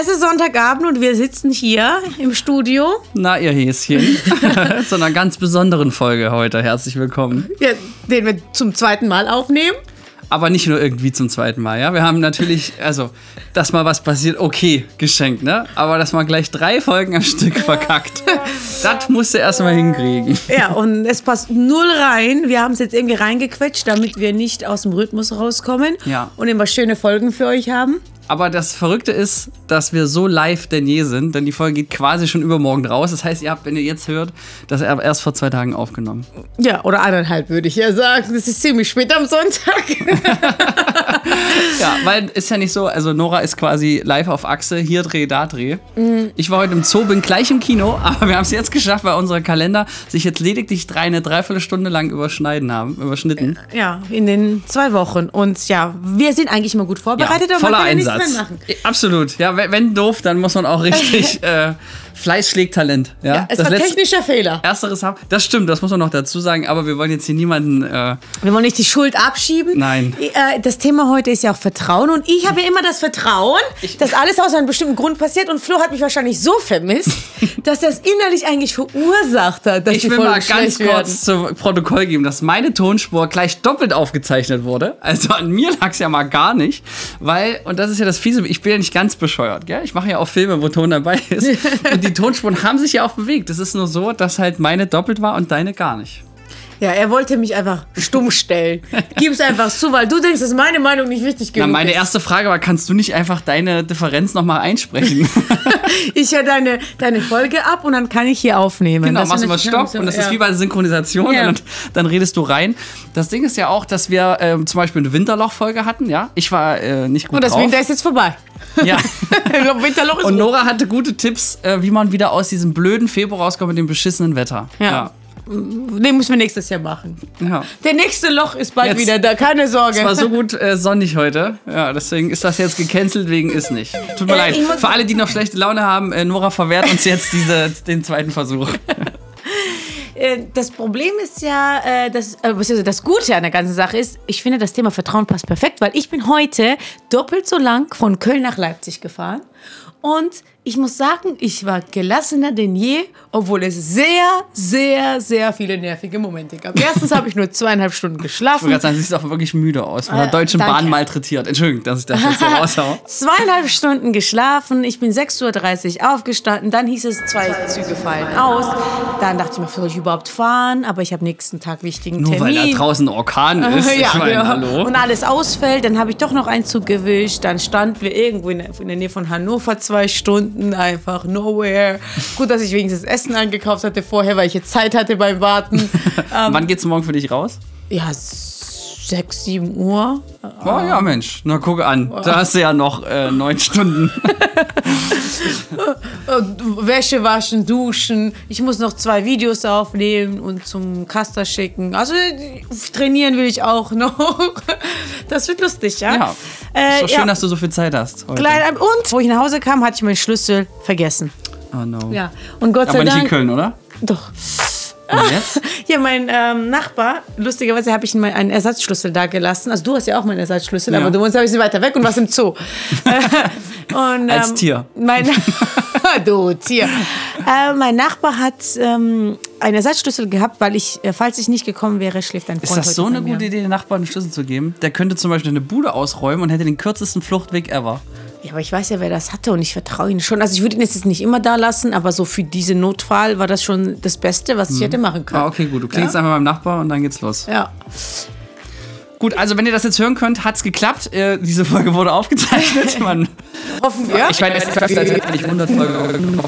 Es ist Sonntagabend und wir sitzen hier im Studio. Na, ihr Häschen. Zu einer ganz besonderen Folge heute. Herzlich willkommen. Ja, den wir zum zweiten Mal aufnehmen. Aber nicht nur irgendwie zum zweiten Mal, ja. Wir haben natürlich, also, dass mal was passiert, okay, geschenkt, ne? Aber dass man gleich drei Folgen am Stück verkackt, das musst du erstmal hinkriegen. Ja, und es passt null rein. Wir haben es jetzt irgendwie reingequetscht, damit wir nicht aus dem Rhythmus rauskommen. Ja. Und immer schöne Folgen für euch haben. Aber das Verrückte ist, dass wir so live denn je sind, denn die Folge geht quasi schon übermorgen raus. Das heißt, ihr habt, wenn ihr jetzt hört, das erst vor zwei Tagen aufgenommen. Ja, oder eineinhalb würde ich ja sagen. Das ist ziemlich spät am Sonntag. Ja, weil ist ja nicht so, also Nora ist quasi live auf Achse, hier Dreh, da Dreh. Ich war heute im Zoo, bin gleich im Kino, aber wir haben es jetzt geschafft, weil unsere Kalender sich jetzt lediglich drei, eine Dreiviertelstunde lang überschneiden haben, überschnitten. ja, in den zwei Wochen. Und ja, wir sind eigentlich immer gut vorbereitet, voller ja nichts Einsatz. Mehr machen. Absolut. Ja, wenn, wenn doof, dann muss man auch richtig äh, Fleiß schlägt Talent. Ja, Ja, es das war letzte- technischer Fehler. Ersteres haben. Das stimmt, das muss man noch dazu sagen, aber wir wollen jetzt hier niemanden. Äh, Wir wollen nicht die Schuld abschieben. Nein. Äh, Das Thema heute ist ja auch Vertrauen. Und ich habe ja immer das Vertrauen, dass alles aus einem bestimmten Grund passiert. Und Flo hat mich wahrscheinlich so vermisst, dass er es innerlich eigentlich verursacht hat, dass ich will mal ganz schlecht kurz zu Protokoll geben, dass meine Tonspur gleich doppelt aufgezeichnet wurde. Also an mir lag es ja mal gar nicht, weil, und das ist ja das Fiese, ich bin ja nicht ganz bescheuert, gell? Ich mache ja auch Filme, wo Ton dabei ist. und die Tonspuren haben sich ja auch bewegt. Es ist nur so, dass halt meine doppelt war und deine gar nicht. Ja, er wollte mich einfach stumm stellen. Gib es einfach zu, weil du denkst, dass meine Meinung nicht wichtig Na, genug meine ist. erste Frage war, kannst du nicht einfach deine Differenz nochmal einsprechen? Ich höre deine, deine Folge ab und dann kann ich hier aufnehmen. Genau, Das machst du mal Stopp und das ja. ist wie bei der Synchronisation Ja. und dann, redest du rein. Das Ding ist ja auch, dass wir ähm, zum Beispiel eine Winterloch-Folge hatten, ja. Ich war äh, nicht gut Und das drauf. Winter ist jetzt vorbei. ja. Winterloch ist Und. Nora hatte gute Tipps, äh, wie man wieder aus diesem blöden Februar rauskommt mit dem beschissenen Wetter. Ja. Den müssen wir nächstes Jahr machen. ja. Der nächste Loch ist bald Jetzt- wieder da, keine Sorge. Es war so gut äh, sonnig heute. Ja, deswegen ist das jetzt gecancelt wegen ist nicht. Tut mir Äh, leid. Für alle, die noch schlechte Laune haben, äh, Nora verwehrt uns jetzt diese, den zweiten Versuch. Äh, das Problem ist ja, äh, das, äh, beziehungsweise das Gute an der ganzen Sache ist, ich finde, das Thema Vertrauen passt perfekt, weil ich bin heute doppelt so lang von Köln nach Leipzig gefahren. Und ich muss sagen, ich war gelassener denn je, obwohl es sehr, sehr, sehr viele nervige Momente gab. Erstens habe ich nur zweieinhalb Stunden Ich wollte geschlafen. sagen, sie sieht auch wirklich müde aus. Von der Äh, Deutschen danke. Bahn malträtiert. Entschuldigung, dass ich das jetzt so raushau. Zweieinhalb Stunden geschlafen, ich bin 6.30 Uhr aufgestanden, dann hieß es, zwei Züge fallen aus. Dann dachte ich mir, soll ich überhaupt fahren? Aber ich habe nächsten Tag wichtigen Nur Termin. weil da draußen ein Orkan ist. ja, ich meine, genau. hallo. Und alles ausfällt, dann habe ich doch noch einen Zug gewischt. Dann standen wir irgendwo in der, in der Nähe von Hannover zwei Stunden, einfach nowhere. Gut, dass ich wenigstens Essen eingekauft hatte vorher, weil ich jetzt Zeit hatte beim Warten. ähm, Wann geht's morgen für dich raus? ja, sechs, sieben Uhr. Oh ja, Mensch. Na, guck an. Da hast du ja noch äh, neun Stunden. Äh, Wäsche waschen, duschen. Ich muss noch zwei Videos aufnehmen und zum Caster schicken. Also äh, trainieren will ich auch noch. Das wird lustig, ja? Ja. Äh, Ist doch schön, ja. dass du so viel Zeit hast. Heute. Klein, und wo ich nach Hause kam, hatte ich meinen Schlüssel vergessen. Oh no. Ja. Und Gott sei Aber nicht in Dank. Köln, oder? Doch. Und jetzt? Hier, mein ähm, Nachbar, lustigerweise habe ich ihm einen Ersatzschlüssel da gelassen. Also du hast ja auch meinen Ersatzschlüssel, Ja. aber du wohnst ein bisschen weiter weg und warst im Zoo. und, Als ähm, Tier. Mein, du Tier. Äh, mein Nachbar hat ähm, einen Ersatzschlüssel gehabt, weil ich, äh, falls ich nicht gekommen wäre, schläft ein Freund Ist das so eine gute Idee, den Nachbarn einen Schlüssel zu geben? Der könnte zum Beispiel eine Bude ausräumen und hätte den kürzesten Fluchtweg ever. Ja, aber ich weiß ja, wer das hatte und ich vertraue ihm schon. Also ich würde ihn jetzt nicht immer da lassen, aber so für diesen Notfall war das schon das Beste, was ich hätte machen können. Ah, okay, gut. Du klingst einfach beim Nachbar und dann geht's los. Ja. Gut, also wenn ihr das jetzt hören könnt, hat's geklappt. Äh, diese Folge wurde aufgezeichnet. Man, Hoffen wir. ich meine, es ist fast, als hätte ich 100 Folgen.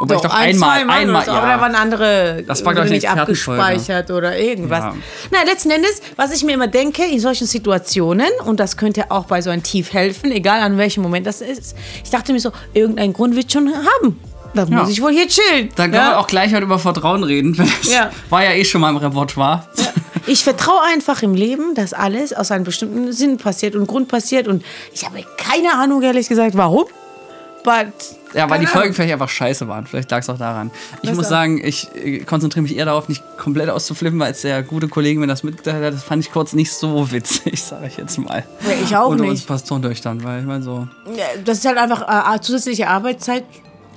Wobei ich doch ein, einmal, einmal, so, aber da waren andere Das war, nicht abgespeichert oder irgendwas. Ja. Na, letzten Endes, was ich mir immer denke, in solchen Situationen, und das könnte auch bei so einem Tief helfen, egal an welchem Moment das ist, ich dachte mir so, irgendein Grund wird schon haben. Da Ja. muss ich wohl hier chillen. Dann können ja? wir auch gleich heute über Vertrauen reden. Das Ja. war ja eh schon mal im Repertoire. Ich vertraue einfach im Leben, dass alles aus einem bestimmten Sinn passiert und Grund passiert. Und ich habe keine Ahnung, ehrlich gesagt, warum. But. Ja, weil die Folgen vielleicht einfach scheiße waren. Vielleicht lag es auch daran. Ich Das muss sagen, ich äh, konzentriere mich eher darauf, nicht komplett auszuflippen, weil es der gute Kollege mir das mitgeteilt hat. Das fand ich kurz nicht so witzig, sage ich jetzt mal. Ja, ich auch Unter uns nicht. Pastoren durch dann, weil ich meine so. Ja, Das ist halt einfach äh, zusätzliche Arbeitszeit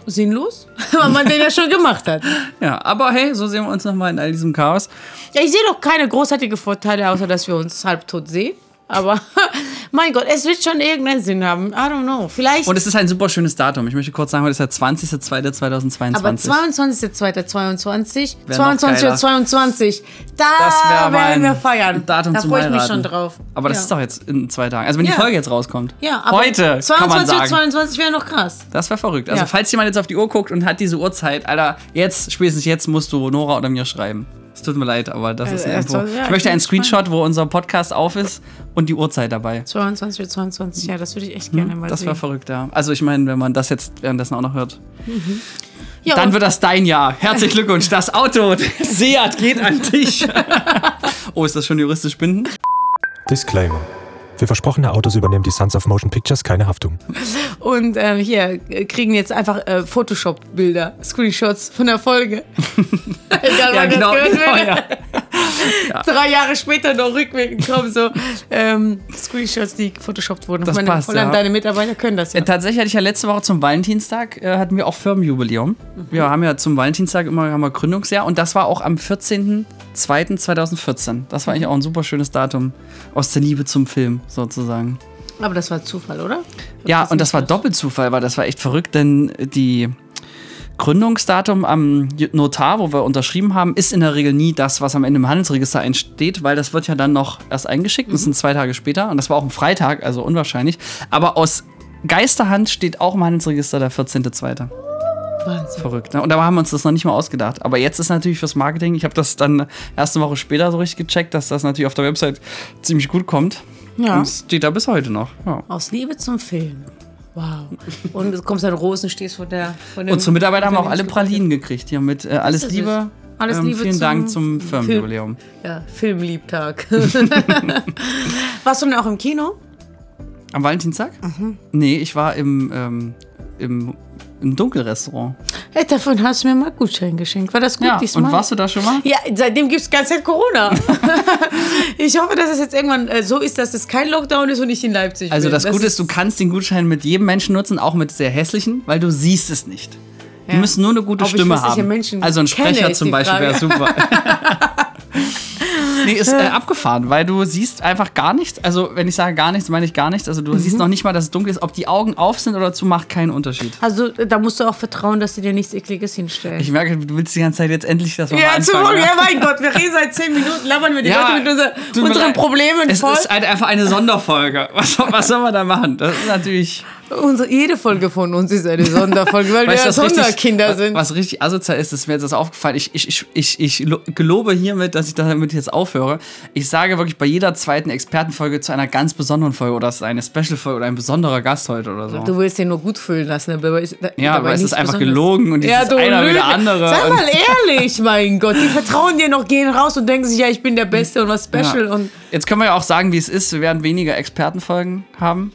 sinnlos, weil man den ja schon gemacht hat. Ja, aber hey, so sehen wir uns nochmal in all diesem Chaos. Ja, ich sehe doch keine großartigen Vorteile, außer dass wir uns halbtot sehen. Aber mein Gott, es wird schon irgendeinen Sinn haben. I don't know. Vielleicht. Und es ist ein super schönes Datum. Ich möchte kurz sagen, heute ist der 20.02.2022. aber 22.02.22, Wär noch 22.22 da Das werden mein wir feiern. Datum da freue ich mich schon drauf. Aber das ja. ist doch jetzt in zwei Tagen. Also wenn Ja. die Folge jetzt rauskommt. Ja, aber Heute kann man 22 sagen. 22 wäre noch krass. Das wäre verrückt. Also Ja. falls jemand jetzt auf die Uhr guckt und hat diese Uhrzeit, Alter, jetzt, spätestens jetzt musst du Nora oder mir schreiben. Es tut mir leid, aber das ist eine äh, Info. soll- ja, ich möchte einen Screenshot, wo unser Podcast auf ist und die Uhrzeit dabei. 22 22, ja, das würde ich echt gerne mal Hm, Das sehen. wäre verrückt, ja. Also ich meine, wenn man das jetzt währenddessen auch noch hört, ja, dann wird das dein Jahr. Herzlichen Glückwunsch. Das Auto, Seat geht an dich. oh, ist das schon juristisch bindend? Disclaimer. Für versprochene Autos übernehmen die Sons of Motion Pictures keine Haftung. Und ähm, hier äh, kriegen jetzt einfach äh, Photoshop-Bilder, Screenshots von der Folge. Egal, Ja, genau. das genau wird. ja. Drei Jahre später noch rückwirkend kommen so ähm, Screenshots, die gefotoshoppt wurden. Das Meine, passt, vor allem ja. deine Mitarbeiter können das ja. Äh, Tatsächlich hatte ich ja letzte Woche zum Valentinstag, äh, hatten wir auch Firmenjubiläum. Wir haben ja zum Valentinstag immer haben wir Gründungsjahr und das war auch am 14.02.2014. Das war eigentlich auch ein super schönes Datum aus der Liebe zum Film sozusagen. Aber das war Zufall, oder? Ja, und das war Doppelzufall, weil das war echt verrückt, denn die Gründungsdatum am Notar, wo wir unterschrieben haben, ist in der Regel nie das, was am Ende im Handelsregister einsteht, weil das wird ja dann noch erst eingeschickt. Das sind zwei Tage später und das war auch ein Freitag, also unwahrscheinlich. Aber aus Geisterhand steht auch im Handelsregister der 14.2. Wahnsinn. Verrückt, ne? Und da haben wir uns das noch nicht mal ausgedacht. Aber jetzt ist natürlich fürs Marketing, ich habe das dann erste Woche später so richtig gecheckt, dass das natürlich auf der Website ziemlich gut kommt. Ja. Und es steht da bis heute noch. Ja. Aus Liebe zum Film. Wow. Und du kommst an Rosen, stehst vor der. Vor dem Und zum Mitarbeiter haben wir auch alle. Pralinen gekriegt. Hier mit äh, alles Liebe. es. Alles Liebe Vielen zum Dank zum Film. Firmenjubiläum. Ja, Filmliebtag. Warst du denn auch im Kino? Am Valentinstag? Mhm. Nee, ich war im, ähm, im, im Dunkelrestaurant. Hey, davon hast du mir mal Gutschein geschenkt. War das gut Ja, diesmal? und warst du da schon mal? Ja, seitdem gibt es ganze Zeit Corona. ich hoffe, dass es jetzt irgendwann äh, so ist, dass es kein Lockdown ist und ich in Leipzig Also bin. das Gute ist, du kannst den Gutschein mit jedem Menschen nutzen, auch mit sehr hässlichen, weil du siehst es nicht. Die Ja. müssen nur eine gute Ob Stimme haben. Also ein kenne, Sprecher ist zum Beispiel wäre super. nee, ist äh, abgefahren, weil du siehst einfach gar nichts. Also wenn ich sage gar nichts, meine ich gar nichts. Also du Mhm. siehst noch nicht mal, dass es dunkel ist. Ob die Augen auf sind oder zu, macht keinen Unterschied. Also da musst du auch vertrauen, dass sie dir nichts Ekliges hinstellen. Ich merke, du willst die ganze Zeit jetzt endlich das mal ja, zum Wohl, ja, mein Gott, wir reden seit zehn Minuten, labern wir die Leute mit unser, unseren. Problemen es voll. ist halt einfach eine Sonderfolge. Was, was soll man da machen? Das ist natürlich. Unsere, jede Folge von uns ist eine Sonderfolge, weil Weißt wir Sonderkinder sind. Was richtig asozial ist, ist mir jetzt das aufgefallen. Ich, ich, ich, ich, ich lo- gelobe hiermit, dass ich damit jetzt aufhöre. Ich sage wirklich bei jeder zweiten Expertenfolge zu einer ganz besonderen Folge oder es ist eine Special-Folge oder ein besonderer Gast heute oder so. Du willst den nur gut fühlen lassen, aber ist, Ja, aber es ist einfach gelogen und ja, du einer wie der Lüge. andere Sag mal ehrlich, mein Gott. Die vertrauen dir noch, gehen raus und denken sich, ja, ich bin der Beste und was Special. Ja. Und Jetzt können wir ja auch sagen, wie es ist. Wir werden weniger Expertenfolgen haben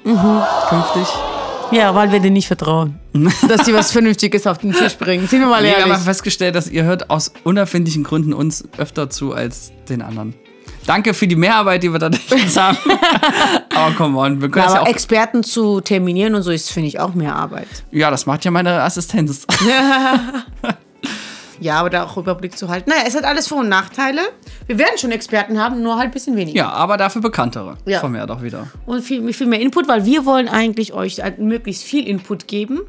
künftig. Ja, weil wir denen nicht vertrauen, dass die was Vernünftiges auf den Tisch bringen. Sind wir mal Nee, wir ehrlich. haben festgestellt, dass ihr hört aus unerfindlichen Gründen uns öfter zu als den anderen. Danke für die Mehrarbeit, die wir da jetzt haben. Aber come on, wir können das ja aber auch. Experten zu terminieren und so ist, finde ich, auch mehr Arbeit. Ja, das macht ja meine Assistenz. Ja, aber da auch Überblick zu halten. Naja, es hat alles Vor- und Nachteile. Wir werden schon Experten haben, nur halt ein bisschen weniger. Ja, aber dafür bekanntere. Ja. Von mir doch wieder. und viel, viel mehr Input, weil wir wollen eigentlich euch halt möglichst viel Input geben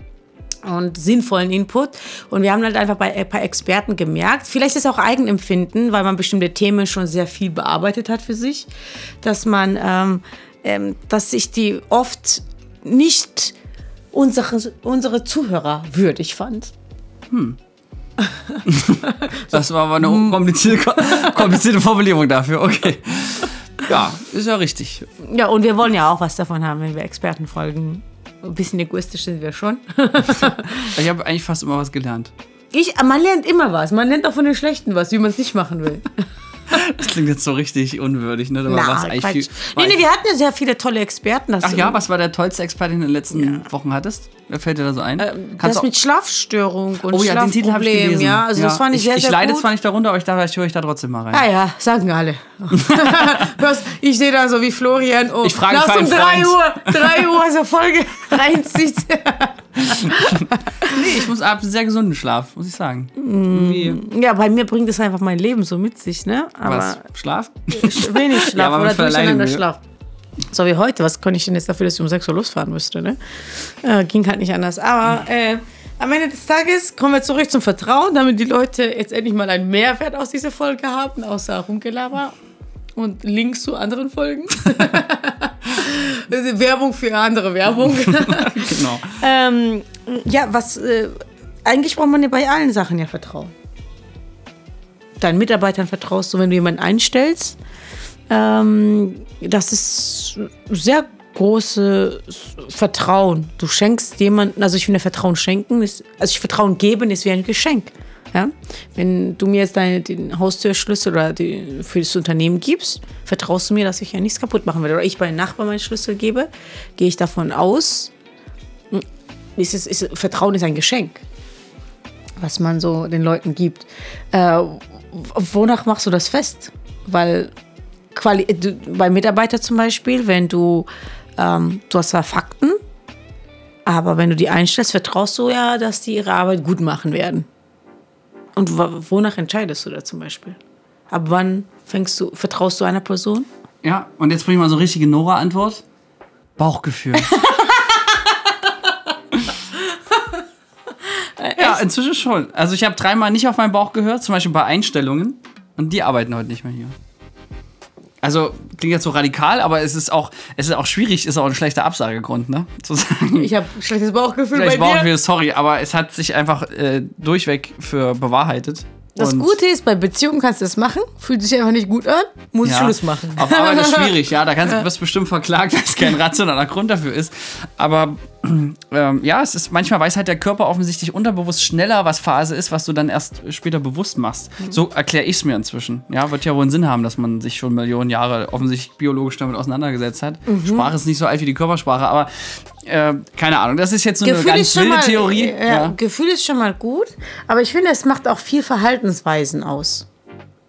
und sinnvollen Input. Und wir haben halt einfach bei ein paar Experten gemerkt, vielleicht ist es auch Eigenempfinden, weil man bestimmte Themen schon sehr viel bearbeitet hat für sich, dass man, ähm, ähm, dass sich die oft nicht unsere, unsere Zuhörer würdig fand. Das war aber eine Hm. komplizierte, komplizierte Formulierung dafür. Okay. Ja, ist ja richtig. Ja, und wir wollen ja auch was davon haben, wenn wir Experten folgen. Ein bisschen egoistisch sind wir schon. Ich habe eigentlich fast immer was gelernt. Ich, man lernt immer was. Man lernt auch von den Schlechten was, wie man es nicht machen will. Das klingt jetzt so richtig unwürdig, ne? Aber was eigentlich viel- nee, nee, wir hatten ja sehr viele tolle Experten. Ach ja, was war der tollste Experte, den du in den letzten Wochen hattest? Wer fällt dir da so ein? Das mit Schlafstörung und oh ja, den Titel habe ich gelesen. ja. Also das fand ich, sehr, ich sehr leide gut. zwar nicht darunter, aber ich dachte, ich höre ich da trotzdem mal rein. Ah ja, sagen alle. Ich sehe da so wie Florian. Oh, Ich frage um einen 3 Freund. Uhr, 3 Uhr so Folge reinzieht. Nee, ich muss ab sehr gesunden Schlaf, muss ich sagen. Irgendwie, ja, bei mir bringt es einfach mein Leben so mit sich, ne? Aber was? Schlaf? wenig Schlaf Ja, aber oder durcheinander. Schlaf. So wie heute. Was konnte ich denn jetzt dafür, dass ich um 6 Uhr losfahren müsste, ne? Äh, ging halt nicht anders. Aber äh, am Ende des Tages kommen wir zurück zum Vertrauen, damit die Leute jetzt endlich mal einen Mehrwert aus dieser Folge haben, außer Rumgelaber und Links zu anderen Folgen. Das ist Werbung für andere Werbung. genau. ähm, ja, was äh, eigentlich braucht man ja bei allen Sachen ja Vertrauen. Deinen Mitarbeitern vertraust du, wenn du jemanden einstellst. Ähm, das ist sehr großes Vertrauen. Du schenkst jemanden, also ich finde Vertrauen schenken, ist, also ich Vertrauen geben ist wie ein Geschenk. Ja? Wenn du mir jetzt deine, den Haustürschlüssel oder die, für das Unternehmen gibst, vertraust du mir, dass ich ja nichts kaputt machen werde. Oder ich bei einem Nachbarn meinen Schlüssel gebe, gehe ich davon aus, ist es, ist, Vertrauen ist ein Geschenk, was man so den Leuten gibt. Äh, wonach machst du das fest? Weil Quali du, bei Mitarbeitern zum Beispiel, wenn du, ähm, du hast zwar Fakten, aber wenn du die einstellst, vertraust du ja, dass die ihre Arbeit gut machen werden. Und wo- wonach entscheidest du da zum Beispiel? Ab wann fängst du, vertraust du einer Person? Ja, und jetzt bringe ich mal so eine richtige Nora-Antwort. Bauchgefühl. ja, inzwischen schon. Also ich habe dreimal nicht auf meinen Bauch gehört, zum Beispiel bei Einstellungen. Und die arbeiten heute nicht mehr hier. Also klingt jetzt so radikal, aber es ist auch, es ist auch schwierig, ist auch ein schlechter Absagegrund, ne? Zu sagen, Ich habe ein schlechtes Bauchgefühl vielleicht Bauchgefühl, sorry, aber es hat sich einfach äh, durchweg für bewahrheitet. Das Und- Gute ist, bei Beziehungen kannst du das machen, fühlt sich einfach nicht gut an, muss Ja, Schluss machen. Auf Arbeit ist schwierig, ja. Da kannst, wirst bestimmt verklagt, es kein rationaler Grund dafür ist. Aber ähm, ja, es ist manchmal weiß halt der Körper offensichtlich unterbewusst schneller, was Phase ist, was du dann erst später bewusst machst. So erkläre ich es mir inzwischen. Ja, wird ja wohl einen Sinn haben, dass man sich schon Millionen Jahre offensichtlich biologisch damit auseinandergesetzt hat. Sprache ist nicht so alt wie die Körpersprache, aber äh, keine Ahnung. Das ist jetzt so eine ganz wilde Theorie. äh, ja, Gefühl ist schon mal gut, aber ich finde, es macht auch viel Verhaltensweisen aus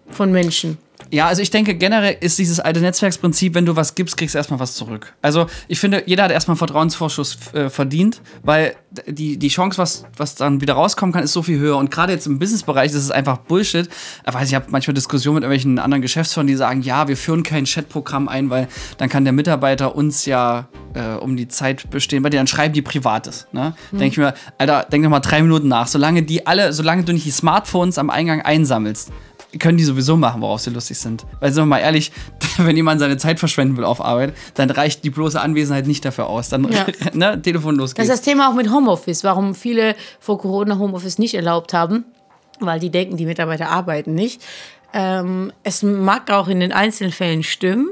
von Menschen. Ja, also ich denke, generell ist dieses alte Netzwerksprinzip, wenn du was gibst, kriegst du erstmal was zurück. Also ich finde, jeder hat erstmal einen Vertrauensvorschuss äh, verdient, weil die, die Chance, was, was dann wieder rauskommen kann, ist so viel höher. Und gerade jetzt im Businessbereich ist es einfach Bullshit. Ich weiß, ich habe manchmal Diskussionen mit irgendwelchen anderen Geschäftsführern, die sagen, ja, wir führen kein Chatprogramm ein, weil dann kann der Mitarbeiter uns ja äh, um die Zeit bestehen, weil die dann schreiben die Privates. Ne? Denke ich mir, Alter, denk doch mal drei Minuten nach. Solange die alle, solange du nicht die Smartphones am Eingang einsammelst, können die sowieso machen, worauf sie lustig sind. Weil, sind wir mal ehrlich, wenn jemand seine Zeit verschwenden will auf Arbeit, dann reicht die bloße Anwesenheit nicht dafür aus. Dann, Ja. ne, Telefon los Das ist das Thema auch mit Homeoffice, warum viele vor Corona Homeoffice nicht erlaubt haben, weil die denken, die Mitarbeiter arbeiten nicht. Ähm, es mag auch in den einzelnen Fällen stimmen,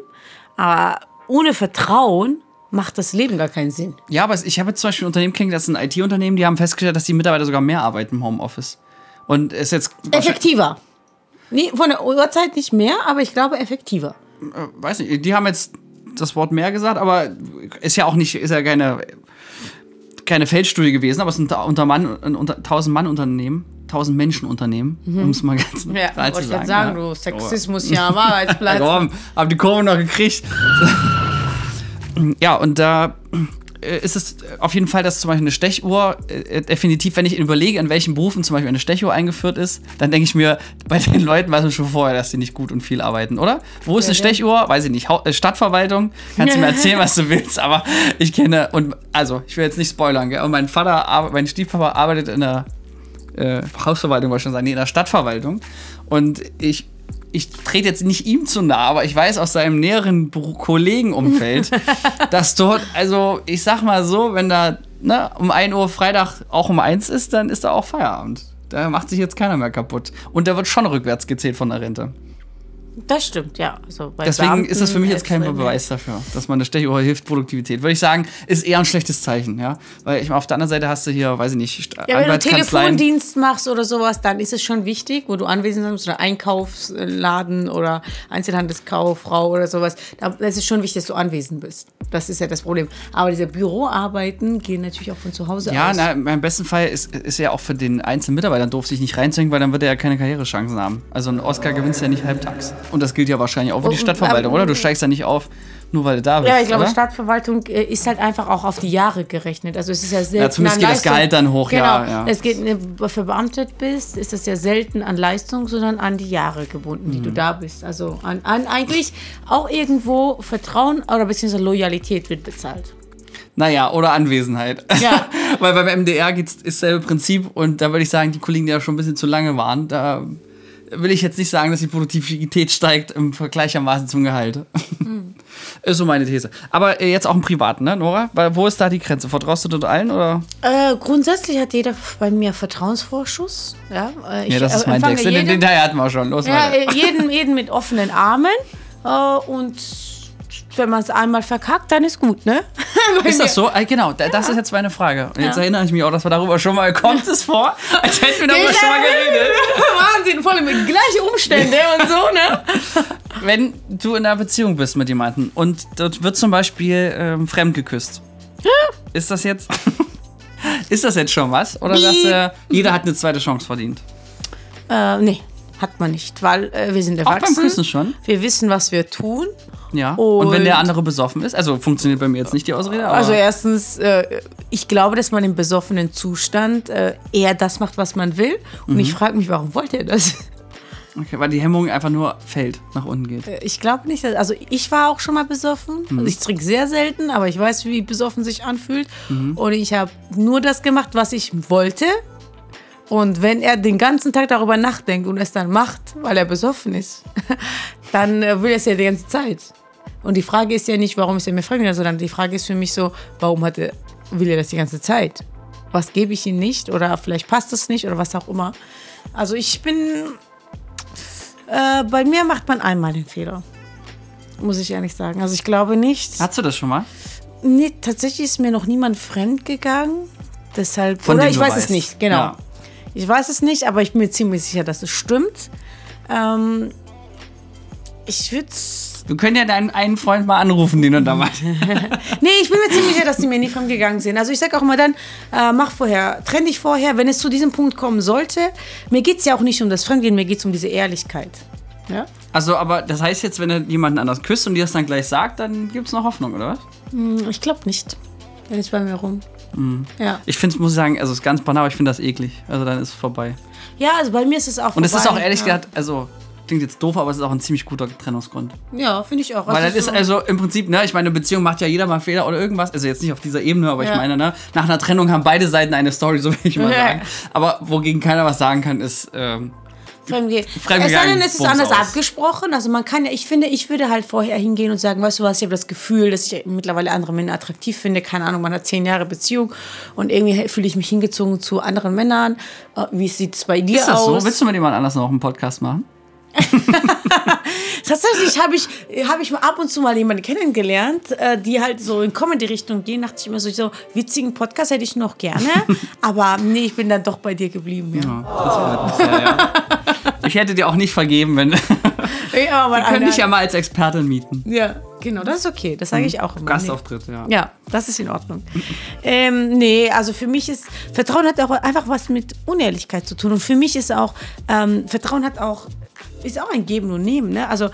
aber ohne Vertrauen macht das Leben gar keinen Sinn. Ja, aber ich habe jetzt zum Beispiel ein Unternehmen kennengelernt, das ist ein IT-Unternehmen, die haben festgestellt, dass die Mitarbeiter sogar mehr arbeiten im Homeoffice. Und es ist jetzt, Effektiver. Nee, von der Uhrzeit nicht mehr, aber ich glaube effektiver. weiß nicht, die haben jetzt das Wort mehr gesagt, aber ist ja auch nicht, ist ja keine, keine Feldstudie gewesen, aber es ist ein unter Mann, ein unter 1000 Mann Unternehmen, 1000 Menschen Unternehmen, um es mal ganz Ja, klar wollte zu ich sagen. jetzt sagen, ja. du Sexismus ja am Arbeitsplatz. Ja, komm, hab die Kurve noch gekriegt. ja, und da äh, ist es auf jeden Fall, dass zum Beispiel eine Stechuhr, äh, definitiv, wenn ich überlege, in welchen Berufen zum Beispiel eine Stechuhr eingeführt ist, dann denke ich mir, bei den Leuten weiß man schon vorher, dass die nicht gut und viel arbeiten, oder? Wo ist eine Stechuhr? Weiß ich nicht. Hau äh, Stadtverwaltung? Kannst du mir erzählen, was du willst, aber ich kenne, und also, ich will jetzt nicht spoilern, gell? Und mein Vater, mein Stiefpapa arbeitet in der äh, Hausverwaltung, wollte ich schon sagen, nee, in der Stadtverwaltung. Und ich, ich trete jetzt nicht ihm zu nah, aber ich weiß aus seinem näheren Kollegenumfeld, dass dort, also ich sag mal so, wenn da ne, um 1 Uhr Freitag auch um 1 ist, dann ist da auch Feierabend. Da macht sich jetzt keiner mehr kaputt. Und da wird schon rückwärts gezählt von der Rente. Das stimmt, ja. Also bei Deswegen Beamten ist das für mich jetzt kein. Beweis dafür, dass man eine Stechuhr hilft Produktivität. Würde ich sagen, ist eher ein schlechtes Zeichen, ja. Weil ich auf der anderen Seite hast du hier, weiß ich nicht, Ja, wenn du. Telefondienst machst oder sowas, dann ist es schon wichtig, wo du anwesend bist oder Einkaufsladen oder Einzelhandelskauffrau oder sowas. Da ist schon wichtig, dass du anwesend bist. Das ist ja das Problem. Aber diese Büroarbeiten gehen natürlich auch von zu Hause Ja, aus. na, im besten Fall ist, ist ja auch für den einzelnen Mitarbeiter doof, sich nicht reinzuhängen, weil dann wird er ja keine Karrierechancen haben. Also ein Oscar gewinnst du ja nicht halbtags. Und das gilt ja wahrscheinlich auch für die Stadtverwaltung, oder? Du steigst ja nicht auf, nur weil du da bist. Ja, ich glaube, oder? Stadtverwaltung äh, ist halt einfach auch auf die Jahre gerechnet. Also es ist ja selten zumindest an geht das Leistung. Gehalt dann hoch, genau. ja, ja. Es geht, äh, verbeamtet bist, ist das ja selten an Leistung, sondern an die Jahre gebunden, die du Mhm. da bist. Also an, an eigentlich auch irgendwo Vertrauen oder beziehungsweise Loyalität wird bezahlt. Naja, oder Anwesenheit. Ja. Weil beim MDR geht's, ist dasselbe Prinzip und da würde ich sagen, die Kollegen, die ja schon ein bisschen zu lange waren, da will ich jetzt nicht sagen, dass die Produktivität steigt im Vergleichermaßen zum Gehalt. Hm. Ist so meine These. Aber äh, jetzt auch im Privaten, ne, Nora? Wo ist da die Grenze? Vertraust du dort allen oder? Äh, grundsätzlich hat jeder bei mir Vertrauensvorschuss. Ja, äh, ich Ja, das ist äh, mein Text. Den, jedem- den Teil hatten wir schon. Los, Ja, jeden, jeden mit offenen Armen. Äh, und wenn man es einmal verkackt, dann ist gut, ne? Ist das so? Äh, genau, da- das ist jetzt meine Frage. Und jetzt Ja. erinnere ich mich auch, dass wir darüber schon mal, kommt es vor, als hätten wir darüber schon mal geredet. Wahnsinn, voll mit gleiche Umstände und so, ne? Wenn du in einer Beziehung bist mit jemandem und dort wird zum Beispiel ähm, fremd geküsst, ist das jetzt... Ist das jetzt schon was? Oder dass äh, jeder hat eine zweite Chance verdient? Äh, nee, hat man nicht, weil äh, wir sind Auch beim erwachsen. Küssen schon? Wir wissen, was wir tun. Ja. Und, wenn Und- der andere besoffen ist, also funktioniert bei mir jetzt nicht die Ausrede, Also erstens, äh, ich glaube, dass man im besoffenen Zustand äh, eher das macht, was man will. Und Mhm. ich frage mich, warum wollt ihr das? okay, weil die Hemmung einfach nur fällt, nach unten geht. Äh, Ich glaube nicht, dass, also ich war auch schon mal besoffen. Mhm. Also ich trinke sehr selten, aber ich weiß, wie besoffen sich anfühlt. Mhm. Und ich habe nur das gemacht, was ich wollte. Und wenn er den ganzen Tag darüber nachdenkt und es dann macht, weil er besoffen ist, dann äh, will er es ja die ganze Zeit. Und die Frage ist ja nicht, warum ist er mir fremd, sondern die Frage ist für mich so, warum hat er, will er das die ganze Zeit? Was gebe ich ihm nicht? Oder vielleicht passt es nicht oder was auch immer. Also ich bin äh, bei mir macht man einmal den Fehler. Muss ich ehrlich sagen. Also ich glaube nicht. Hast du das schon mal? Nee, tatsächlich ist mir noch niemand fremd gegangen. Deshalb. Von oder ich weiß es weißt. nicht, genau. Ja. Ich weiß es nicht, aber ich bin mir ziemlich sicher, dass es stimmt. Ähm, ich würde Wir können ja deinen einen Freund mal anrufen, den du da machst. Nee, ich bin mir ziemlich sicher, dass die mir nie fremd gegangen sind. Also ich sage auch immer dann, äh, mach vorher, trenn dich vorher, wenn es zu diesem Punkt kommen sollte. Mir geht es ja auch nicht um das Fremdgehen, mir geht es um diese Ehrlichkeit. Ja? Also, aber das heißt jetzt, wenn er jemanden anders küsst und dir das dann gleich sagt, dann gibt es noch Hoffnung, oder was? Hm, Ich glaube nicht. Der ist bei mir rum. Mhm. Ja. Ich finde, muss ich sagen, also es ist ganz banal, aber ich finde das eklig. Also dann ist es vorbei. ja, also bei mir ist es auch Und es ist vorbei. auch ehrlich ja. gesagt, also klingt jetzt doof, aber es ist auch ein ziemlich guter Trennungsgrund. Ja, finde ich auch. Weil das Also ist so- also im Prinzip, ne, ich meine, eine Beziehung macht ja jeder mal Fehler oder irgendwas. Also jetzt nicht auf dieser Ebene, aber ich Ja. meine, ne, nach einer Trennung haben beide Seiten eine Story, so will ich mal sagen. Aber wogegen keiner was sagen kann, ist, ähm, Fremdgehen. Fremdgegangen, Es sei denn, es ist Bums anders aus. abgesprochen. Also man kann ja, ich finde, ich würde halt vorher hingehen und sagen, weißt du was, ich habe das Gefühl, dass ich mittlerweile andere Männer attraktiv finde. Keine Ahnung, man hat zehn Jahre Beziehung und irgendwie fühle ich mich hingezogen zu anderen Männern. Äh, Wie sieht es bei dir ist das aus? so? Willst du mit jemand anders noch einen Podcast machen? Tatsächlich habe ich, hab ich mal ab und zu mal jemanden kennengelernt, äh, die halt so in Comedy-Richtung gehen. Dachte ich immer so, so witzigen Podcast hätte ich noch gerne. aber nee, ich bin dann doch bei dir geblieben. Ja. Mich sehr, ja. Ich hätte dir auch nicht vergeben, wenn. Ja, aber Wir können dich ja mal als Expertin mieten. Ja, genau, das ist okay. Das sage ich auch immer. Gastauftritt, ja. Ja, das ist in Ordnung. ähm, nee, also für mich ist Vertrauen hat auch einfach was mit Unehrlichkeit zu tun. Und für mich ist auch, ähm, Vertrauen hat auch, ist auch ein Geben und Nehmen. Ne? Also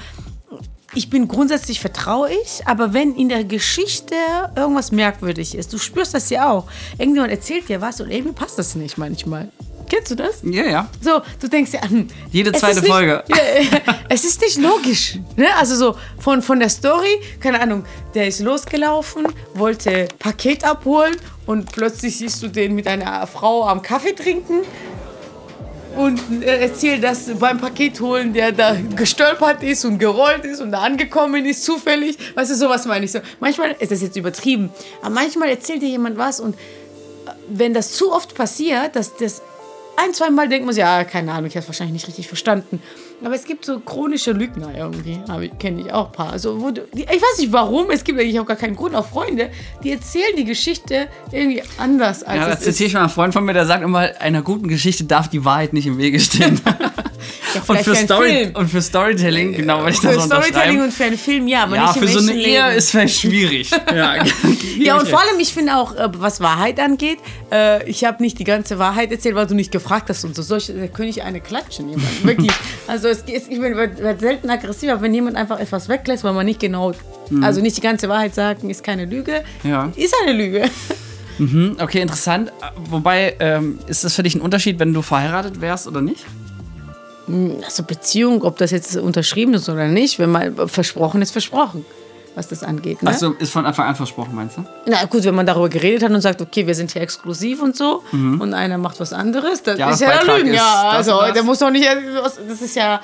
ich bin grundsätzlich vertraue ich, aber wenn in der Geschichte irgendwas merkwürdig ist, du spürst das ja auch. Irgendjemand erzählt dir was und irgendwie passt das nicht manchmal. Kennst du das? Ja, ja. So, du denkst ja, hm, Jede zweite nicht, Folge. Ja, es ist nicht logisch. Ne? Also so von, von der Story, keine Ahnung, der ist losgelaufen, wollte Paket abholen und plötzlich siehst du den mit einer Frau am Kaffee trinken und er erzählt, dass beim Paket holen der da gestolpert ist und gerollt ist und da angekommen ist, zufällig. Weißt du, sowas meine ich so. Manchmal ist das jetzt übertrieben, aber manchmal erzählt dir jemand was und äh, wenn das zu oft passiert, dass das ein, zwei Mal denkt man sich, ja, keine Ahnung, ich habe es wahrscheinlich nicht richtig verstanden. Aber es gibt so chronische Lügner irgendwie, kenne ich auch ein paar. Also, wo du, die, ich weiß nicht warum, es gibt eigentlich auch gar keinen Grund, auch Freunde, die erzählen die Geschichte irgendwie anders als Ja, das zitiere ich mal einen Freund von mir, der sagt immer, einer guten Geschichte darf die Wahrheit nicht im Wege stehen. Ja, und, für Story, und für Storytelling, genau, weil ich das Für Storytelling und für einen Film, ja, aber Ja, nicht für so eine Ehe ist vielleicht schwierig. ja, Ja, und vor allem, ich finde auch, äh, was Wahrheit angeht, äh, ich habe nicht die ganze Wahrheit erzählt, weil du nicht gefragt hast und so. Solche, da könnte ich eine klatschen, jemand. Wirklich. Also, es, es, ich bin werd selten aggressiver, wenn jemand einfach etwas weglässt, weil man nicht genau, also nicht die ganze Wahrheit sagen, ist keine Lüge. Ja. Ist eine Lüge. Hm, Okay, interessant. Wobei, ähm, ist das für dich ein Unterschied, wenn du verheiratet wärst oder nicht? Also, Beziehung, ob das jetzt unterschrieben ist oder nicht, wenn man versprochen ist, versprochen, was das angeht. Ne? Achso, ist von Anfang an versprochen, meinst du? Na gut, wenn man darüber geredet hat und sagt, okay, wir sind hier exklusiv und so und einer macht was anderes, das ist ja Lügen. Ja, das also das. der muss doch nicht, das ist ja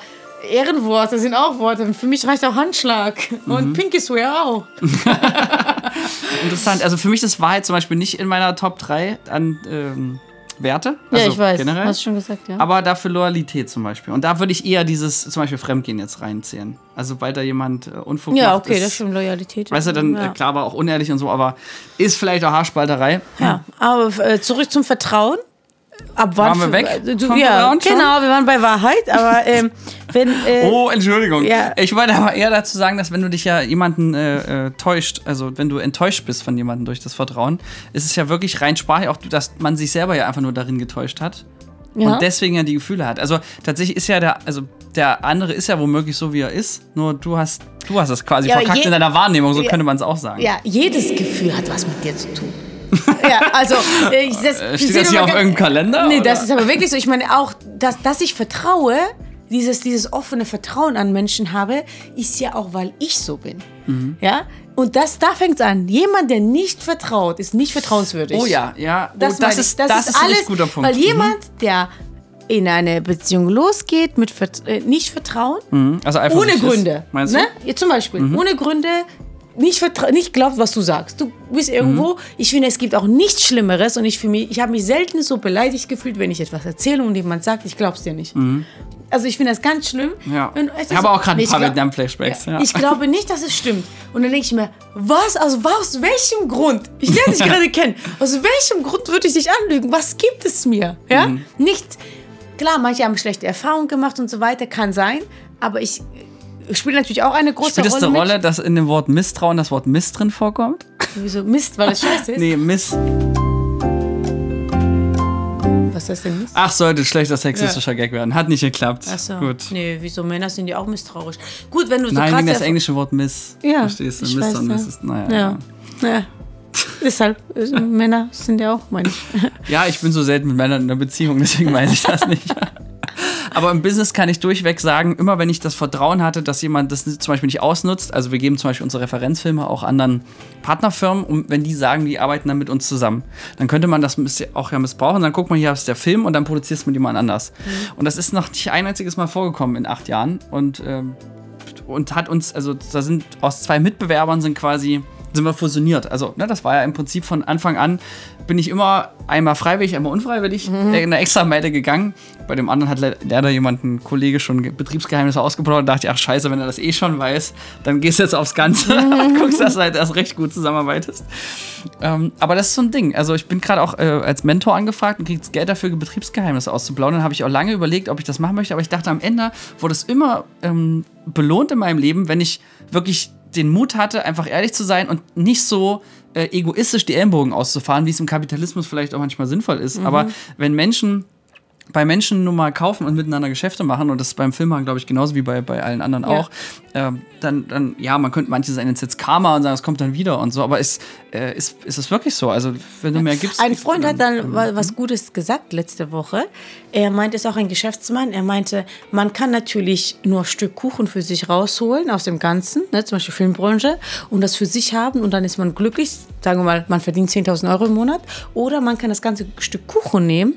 Ehrenworte, sind auch Worte. Für mich reicht auch Handschlag und Pinky Swear auch. Interessant. Also für mich ist Wahrheit zum Beispiel nicht in meiner Top 3 an ähm, Werte. Also ja, ich weiß, Generell. hast du schon gesagt, ja. Aber dafür Loyalität zum Beispiel. Und da würde ich eher dieses, zum Beispiel Fremdgehen jetzt reinzählen. Also sobald da jemand äh, Unfug ja, okay, ist, das ist schon Loyalität. Weißt du, dann, ja. äh, klar, war auch unehrlich und so, aber ist vielleicht auch Haarspalterei. Ja, aber äh, zurück zum Vertrauen. Ab wann Waren wir weg äh, Du, ja, genau, wir waren bei Wahrheit, aber ähm, wenn. Äh, Oh, Entschuldigung. Ja. Ich wollte aber eher dazu sagen, dass wenn du dich ja jemanden äh, äh, täuscht, also wenn du enttäuscht bist von jemandem durch das Vertrauen, ist es ja wirklich rein sprachlich auch, dass man sich selber ja einfach nur darin getäuscht hat. ja. Und deswegen ja die Gefühle hat. Also tatsächlich ist ja der, also der andere ist ja womöglich so, wie er ist, nur du hast, du hast es quasi Ja, verkackt in deiner Wahrnehmung, so könnte man es auch sagen. Ja, jedes Gefühl hat was mit dir zu tun. Ja, also ich, das, Äh, ich Steht das hier auf irgendeinem Kalender? Nee, oder? das ist aber wirklich so. Ich meine auch, dass, dass ich vertraue, dieses, dieses offene Vertrauen an Menschen habe, ist ja auch, weil ich so bin. Mhm. Ja? Und das, da fängt es an. Jemand, der nicht vertraut, ist nicht vertrauenswürdig. Oh ja, ja. Oh, Das, das, ist, das, ist, ein alles, echt guter Punkt. Weil jemand, der in eine Beziehung losgeht mit Vert äh, nicht Vertrauen, Mhm. Also ohne nicht ist, Gründe. Meinst ne? du? Mhm. Ja, zum Beispiel, ohne Gründe nicht, nicht glaubt, was du sagst. Du bist irgendwo, Mhm. ich finde, es gibt auch nichts Schlimmeres und ich, mich, ich habe mich selten so beleidigt gefühlt, wenn ich etwas erzähle und jemand sagt, ich glaub's dir nicht. Also ich finde das ganz schlimm. Mhm. Ja. Es Ich habe auch gerade Nee, ein paar Vietnam-Flashbacks. Ja. Ich glaube nicht, dass es stimmt. Und dann denke ich mir, was, aus, aus welchem Grund? Ich lerne dich gerade kennen. Aus welchem Grund würde ich dich anlügen? Was gibt es mir? Ja? Mhm. Nicht, klar, manche haben schlechte Erfahrungen gemacht und so weiter, kann sein. Aber ich spiele natürlich auch eine große Spielt es Rolle. eine mit. Rolle, dass in dem Wort Misstrauen das Wort Miss drin vorkommt? Wieso Mist, weil es scheiße ist? Nee, Miss. Was ist denn Mist? Ach, sollte schlechter sexistischer Gag werden. Hat nicht geklappt. Achso. Gut. Nee, wieso Männer sind ja auch misstrauisch. Gut, wenn du so Nein, krass wegen das englische Wort Miss. Ja, Verstehst du? Miss und ja. Miss ist, naja. Ja. ja. Deshalb, äh, Männer sind ja auch meine ich. Ja, ich bin so selten mit Männern in einer Beziehung, deswegen weiß ich das nicht. Aber im Business kann ich durchweg sagen, immer wenn ich das Vertrauen hatte, dass jemand das zum Beispiel nicht ausnutzt, also wir geben zum Beispiel unsere Referenzfilme auch anderen Partnerfirmen, und wenn die sagen, die arbeiten dann mit uns zusammen, dann könnte man das auch ja missbrauchen. Dann guckt man, hier ist der Film und dann produziert es mit jemand anders. Und das ist noch nicht ein einziges Mal vorgekommen in acht Jahren. Und, ähm, und hat uns, also da sind aus zwei Mitbewerbern sind quasi sind wir fusioniert. Also, ne, das war ja im Prinzip von Anfang an, bin ich immer einmal freiwillig, einmal unfreiwillig in eine extra Meile gegangen. Bei dem anderen hat le- leider jemand, ein Kollege, schon Ge- Betriebsgeheimnisse ausgeplaudert und dachte, ach scheiße, wenn er das eh schon weiß, dann gehst du jetzt aufs Ganze und guckst, dass du halt erst recht gut zusammenarbeitest. Ähm, aber das ist so ein Ding. Also ich bin gerade auch äh, als Mentor angefragt und kriege Geld dafür, Betriebsgeheimnisse auszuplaudern. Dann habe ich auch lange überlegt, ob ich das machen möchte. Aber ich dachte, am Ende wurde es immer ähm, belohnt in meinem Leben, wenn ich wirklich den Mut hatte, einfach ehrlich zu sein und nicht so äh, egoistisch die Ellenbogen auszufahren, wie es im Kapitalismus vielleicht auch manchmal sinnvoll ist. Aber wenn Menschen bei Menschen nun mal kaufen und miteinander Geschäfte machen, und das ist beim Filmmachen, glaube ich, genauso wie bei, bei allen anderen Ja. auch, ähm, dann, dann, ja, man könnte manche sagen, jetzt Karma und sagen, es kommt dann wieder und so, aber ist, äh, ist, ist es wirklich so? Also, wenn du mehr gibst. Ein Freund hat dann wa- was Gutes gesagt letzte Woche. Er meinte, ist auch ein Geschäftsmann. Er meinte, man kann natürlich nur ein Stück Kuchen für sich rausholen aus dem Ganzen, ne, zum Beispiel Filmbranche, und das für sich haben und dann ist man glücklich. Sagen wir mal, man verdient 10.000 Euro im Monat. Oder man kann das ganze Stück Kuchen nehmen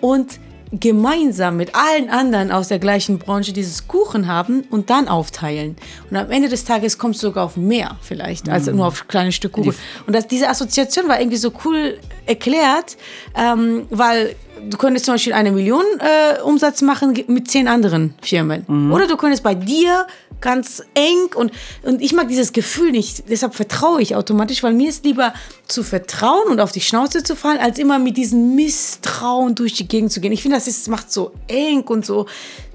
und gemeinsam mit allen anderen aus der gleichen Branche dieses Kuchen haben und dann aufteilen. Und am Ende des Tages kommst du sogar auf mehr vielleicht, als nur auf kleine Stück Kuchen. Und das, diese Assoziation war irgendwie so cool erklärt, ähm, weil du könntest zum Beispiel eine Million äh, Umsatz machen mit zehn anderen Firmen. Oder du könntest bei dir ganz eng und, und ich mag dieses Gefühl nicht. Deshalb vertraue ich automatisch, weil mir ist lieber zu vertrauen und auf die Schnauze zu fallen, als immer mit diesem Misstrauen durch die Gegend zu gehen. Ich finde, das ist, macht so eng und so.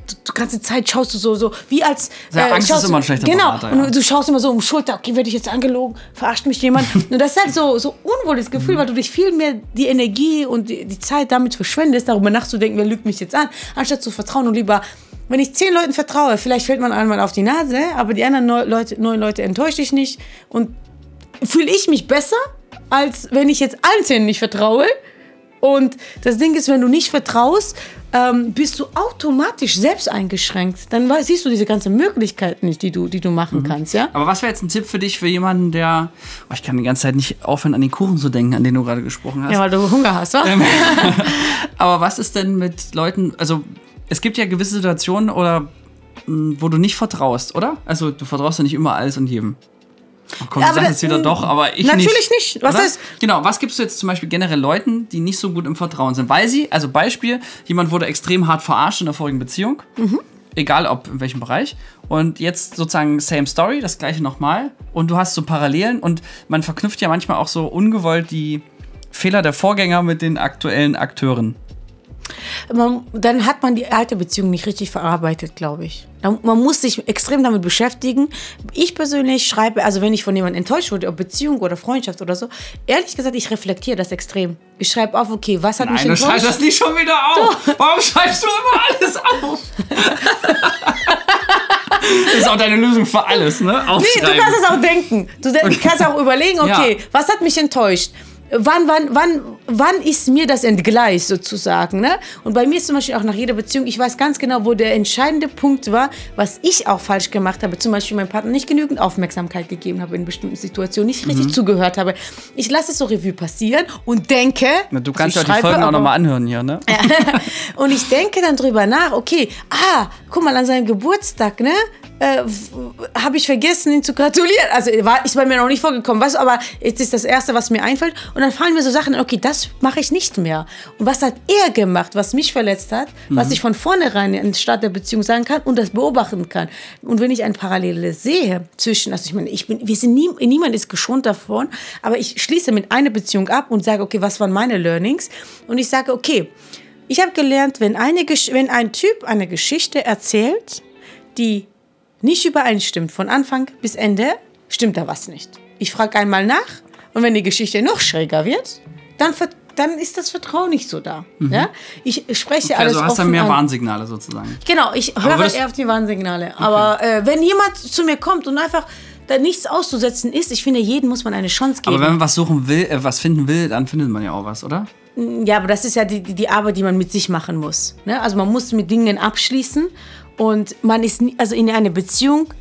Du, du ganze Zeit schaust du so, so wie als. Ja, Angst schaust ist immer ein du- schlechter Genau. Berater, ja. Und du schaust immer so um die Schulter, okay, werde ich jetzt angelogen, verarscht mich jemand. Und das ist halt so, so unwohles Gefühl, Mhm. weil du dich viel mehr die Energie und die, die Zeit damit verschwendest, darüber nachzudenken, wer lügt mich jetzt an, anstatt zu vertrauen und lieber, wenn ich zehn Leuten vertraue, vielleicht fällt man einmal auf die Nase, aber die anderen neun Leute, neun Leute enttäuscht dich nicht und fühle ich mich besser, als wenn ich jetzt allen zehn nicht vertraue. Und das Ding ist, wenn du nicht vertraust, ähm, bist du automatisch selbst eingeschränkt. Dann siehst du diese ganzen Möglichkeiten nicht, die du, die du machen kannst, ja? Aber was wäre jetzt ein Tipp für dich, für jemanden, der. Oh, ich kann die ganze Zeit nicht aufhören, an den Kuchen zu denken, an den du gerade gesprochen hast. Ja, weil du Hunger hast, wa? Aber was ist denn mit Leuten, also es gibt ja gewisse Situationen oder mh, wo du nicht vertraust, oder? Also du vertraust ja nicht immer alles und jedem. Oh, komm, Ja, du sagst jetzt wieder doch, aber ich Natürlich nicht. Was oder? heißt- Genau, was gibst du jetzt zum Beispiel generell Leuten, die nicht so gut im Vertrauen sind? Weil sie, also Beispiel, jemand wurde extrem hart verarscht in der vorigen Beziehung. Mhm. Egal ob in welchem Bereich. Und jetzt sozusagen same story, das gleiche nochmal. Und du hast so Parallelen und man verknüpft ja manchmal auch so ungewollt die Fehler der Vorgänger mit den aktuellen Akteuren. Man, dann hat man die alte Beziehung nicht richtig verarbeitet, glaube ich. Man muss sich extrem damit beschäftigen. Ich persönlich schreibe, also wenn ich von jemandem enttäuscht wurde, ob Beziehung oder Freundschaft oder so, ehrlich gesagt, ich reflektiere das extrem. Ich schreibe auf, okay, was hat mich Nein, du enttäuscht? schreibst das nicht schon wieder auf. Warum schreibst du immer alles auf? das ist auch deine Lösung für alles, ne? Nee, du kannst es auch denken. Du kannst auch überlegen, okay, Ja. was hat mich enttäuscht? Wann, wann, wann, wann ist mir das entgleist sozusagen? Ne? Und bei mir ist zum Beispiel auch nach jeder Beziehung, ich weiß ganz genau, wo der entscheidende Punkt war, was ich auch falsch gemacht habe. Zum Beispiel meinem Partner nicht genügend Aufmerksamkeit gegeben habe in bestimmten Situationen, nicht Mhm. richtig zugehört habe. Ich lasse es so Revue passieren und denke. Na, du also kannst ja ich die schreibe, Folgen auch nochmal anhören hier, ne? und ich denke dann drüber nach, okay, ah, guck mal, an seinem Geburtstag, ne? Äh, habe ich vergessen, ihn zu gratulieren. Also war, ist bei mir noch nicht vorgekommen, du, aber jetzt ist das Erste, was mir einfällt. Und dann fallen mir so Sachen, okay, das mache ich nicht mehr. Und was hat er gemacht, was mich verletzt hat, was ich von vornherein in Start der Beziehung sagen kann und das beobachten kann. Und wenn ich ein Parallele sehe zwischen, also ich meine, ich bin, wir sind nie, niemand ist geschont davon, aber ich schließe mit einer Beziehung ab und sage, okay, was waren meine Learnings? Und ich sage, okay, ich habe gelernt, wenn, eine, wenn ein Typ eine Geschichte erzählt, die nicht übereinstimmt von Anfang bis Ende, stimmt da was nicht. Ich frage einmal nach und wenn die Geschichte noch schräger wird, dann, dann ist das Vertrauen nicht so da. Ja? Ich spreche alles Also hast dann mehr an. Warnsignale sozusagen. Genau, ich höre eher auf die Warnsignale. Aber äh, wenn jemand zu mir kommt und einfach da nichts auszusetzen ist, ich finde, jedem muss man eine Chance geben. Aber wenn man was suchen will, äh, was finden will, dann findet man ja auch was, oder? Ja, aber das ist ja die, die, die Arbeit, die man mit sich machen muss. Ne? Also man muss mit Dingen abschließen und man ist nie, also in einer Beziehung,